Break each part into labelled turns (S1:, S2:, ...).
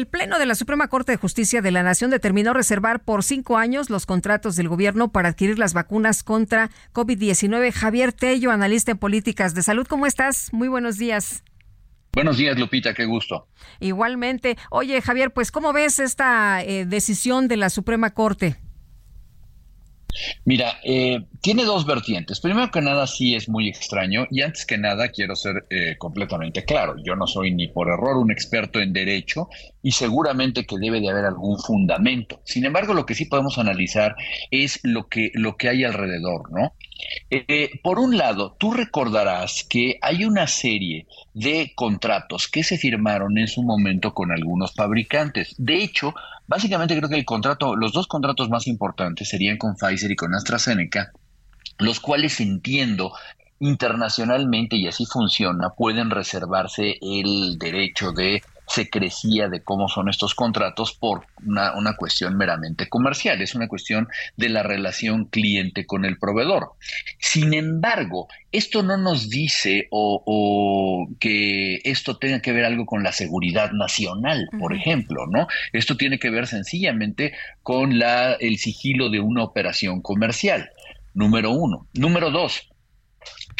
S1: El Pleno de la Suprema Corte de Justicia de la Nación determinó reservar por cinco años los contratos del gobierno para adquirir las vacunas contra COVID-19. Javier Tello, analista en políticas de salud, ¿cómo estás? Muy buenos días.
S2: Buenos días, Lupita, qué gusto.
S1: Igualmente. Oye, Javier, pues, ¿cómo ves esta eh, decisión de la Suprema Corte?
S2: Mira, eh, tiene dos vertientes. Primero que nada, sí es muy extraño y antes que nada quiero ser eh, completamente claro. Yo no soy ni por error un experto en derecho y seguramente que debe de haber algún fundamento. Sin embargo, lo que sí podemos analizar es lo que, lo que hay alrededor, ¿no? Eh, por un lado, tú recordarás que hay una serie de contratos que se firmaron en su momento con algunos fabricantes. De hecho, básicamente creo que el contrato, los dos contratos más importantes serían con Pfizer y con AstraZeneca, los cuales entiendo internacionalmente, y así funciona, pueden reservarse el derecho de secrecía de cómo son estos contratos por una, una, cuestión meramente comercial, es una cuestión de la relación cliente con el proveedor. Sin embargo, esto no nos dice o, o que esto tenga que ver algo con la seguridad nacional, por ejemplo, ¿no? Esto tiene que ver sencillamente con la, el sigilo de una operación comercial. Número uno. Número dos,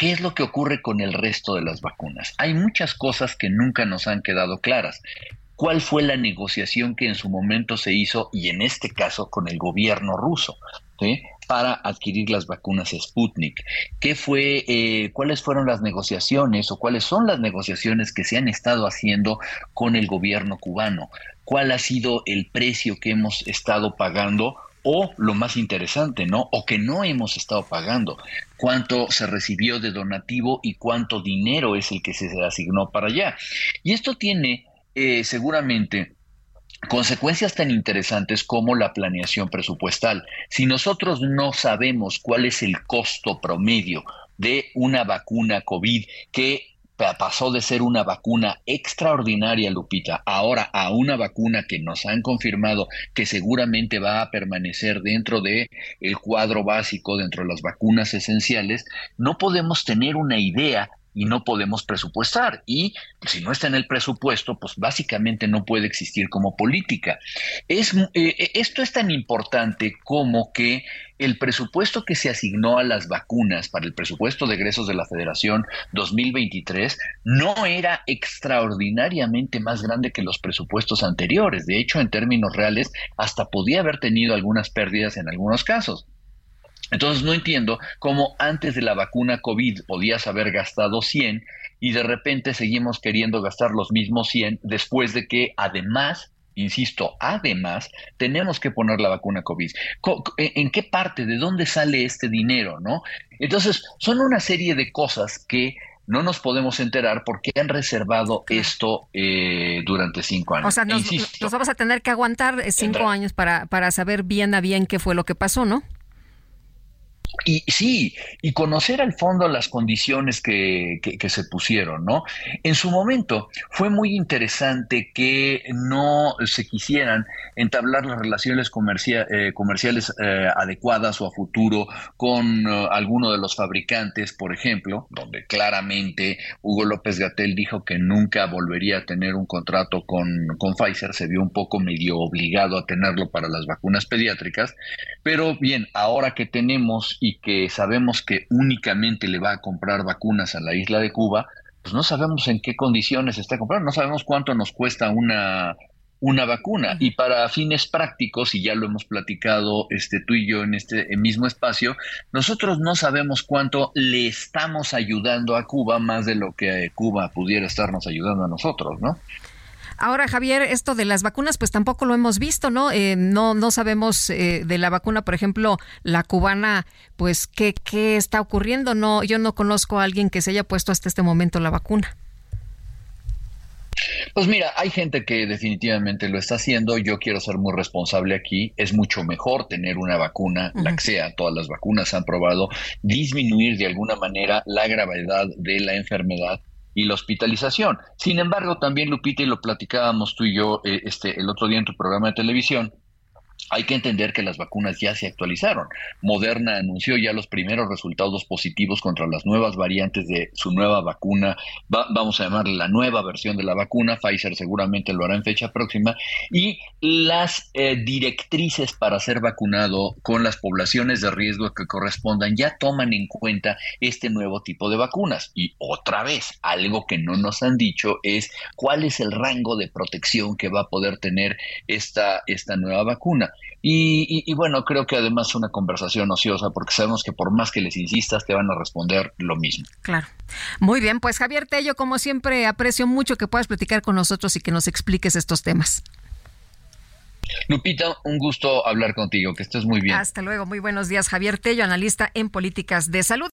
S2: ¿Qué es lo que ocurre con el resto de las vacunas? Hay muchas cosas que nunca nos han quedado claras. ¿Cuál fue la negociación que en su momento se hizo, y en este caso con el gobierno ruso, para adquirir las vacunas Sputnik? ¿Qué fue, eh, cuáles fueron las negociaciones o cuáles son las negociaciones que se han estado haciendo con el gobierno cubano? ¿Cuál ha sido el precio que hemos estado pagando o lo más interesante, ¿no? O que no hemos estado pagando, cuánto se recibió de donativo y cuánto dinero es el que se asignó para allá. Y esto tiene eh, seguramente consecuencias tan interesantes como la planeación presupuestal. Si nosotros no sabemos cuál es el costo promedio de una vacuna COVID que pasó de ser una vacuna extraordinaria, Lupita, ahora a una vacuna que nos han confirmado que seguramente va a permanecer dentro de el cuadro básico, dentro de las vacunas esenciales, no podemos tener una idea y no podemos presupuestar. Y si no está en el presupuesto, pues básicamente no puede existir como política. Es, eh, esto es tan importante como que el presupuesto que se asignó a las vacunas para el presupuesto de egresos de la Federación 2023 no era extraordinariamente más grande que los presupuestos anteriores. De hecho, en términos reales, hasta podía haber tenido algunas pérdidas en algunos casos. Entonces no entiendo cómo antes de la vacuna COVID podías haber gastado 100 y de repente seguimos queriendo gastar los mismos 100 después de que además, insisto, además tenemos que poner la vacuna COVID. ¿En qué parte, de dónde sale este dinero? ¿no? Entonces son una serie de cosas que no nos podemos enterar porque han reservado esto eh, durante cinco años.
S1: O sea, nos, nos, vamos a tener que aguantar eh, cinco años para, para saber bien a bien qué fue lo que pasó, ¿no?
S2: Y sí, y conocer al fondo las condiciones que, que, se pusieron, ¿no? En su momento fue muy interesante que no se quisieran entablar las relaciones eh, comerciales eh, adecuadas o a futuro con uh, alguno de los fabricantes, por ejemplo, donde claramente Hugo López Gatel dijo que nunca volvería a tener un contrato con, con Pfizer, se vio un poco medio obligado a tenerlo para las vacunas pediátricas, pero bien, ahora que tenemos que sabemos que únicamente le va a comprar vacunas a la isla de Cuba, pues no sabemos en qué condiciones está comprando, no sabemos cuánto nos cuesta una, una vacuna. Y para fines prácticos, y ya lo hemos platicado este, tú y yo en este mismo espacio, nosotros no sabemos cuánto le estamos ayudando a Cuba más de lo que Cuba pudiera estarnos ayudando a nosotros, ¿no?
S1: Ahora, Javier, esto de las vacunas, pues tampoco lo hemos visto, ¿no? Eh, no, no sabemos eh, de la vacuna, por ejemplo, la cubana, pues qué, qué está ocurriendo. No, yo no conozco a alguien que se haya puesto hasta este momento la vacuna.
S2: Pues mira, hay gente que definitivamente lo está haciendo. Yo quiero ser muy responsable aquí. Es mucho mejor tener una vacuna, la que sea, todas las vacunas han probado, disminuir de alguna manera la gravedad de la enfermedad y la hospitalización. Sin embargo, también Lupita, y lo platicábamos tú y yo eh, este, el otro día en tu programa de televisión, hay que entender que las vacunas ya se actualizaron. Moderna anunció ya los primeros resultados positivos contra las nuevas variantes de su nueva vacuna. vamos a llamarle la nueva versión de la vacuna. Pfizer seguramente lo hará en fecha próxima. Y las eh, directrices para ser vacunado con las poblaciones de riesgo que correspondan ya toman en cuenta este nuevo tipo de vacunas. Y otra vez, algo que no nos han dicho es cuál es el rango de protección que va a poder tener esta, esta nueva vacuna. Y, bueno, creo que además es una conversación ociosa porque sabemos que por más que les insistas te van a responder lo mismo.
S1: Claro. Muy bien, pues Javier Tello, como siempre, aprecio mucho que puedas platicar con nosotros y que nos expliques estos temas.
S2: Lupita, un gusto hablar contigo, que estés muy bien.
S1: Hasta luego, muy buenos días. Javier Tello, analista en políticas de salud.